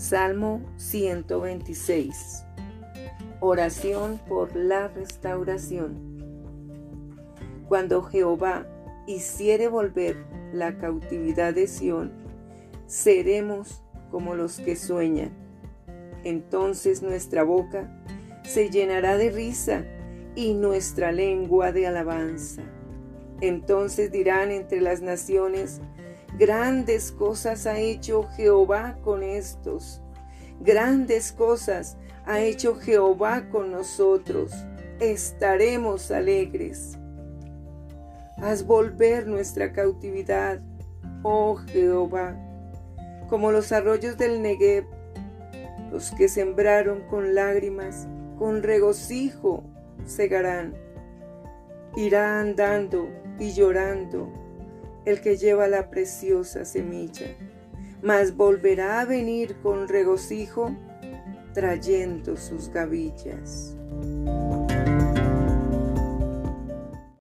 Salmo 126. Oración por la restauración. Cuando Jehová hiciere volver la cautividad de Sión, seremos como los que sueñan. Entonces nuestra boca se llenará de risa y nuestra lengua de alabanza. Entonces dirán entre las naciones, Grandes cosas ha hecho Jehová con estos. Grandes cosas ha hecho Jehová con nosotros. Estaremos alegres. Haz volver nuestra cautividad, oh Jehová, como los arroyos del Negev, los que sembraron con lágrimas, con regocijo segarán. Irá andando y llorando el que lleva la preciosa semilla, mas volverá a venir con regocijo trayendo sus gavillas.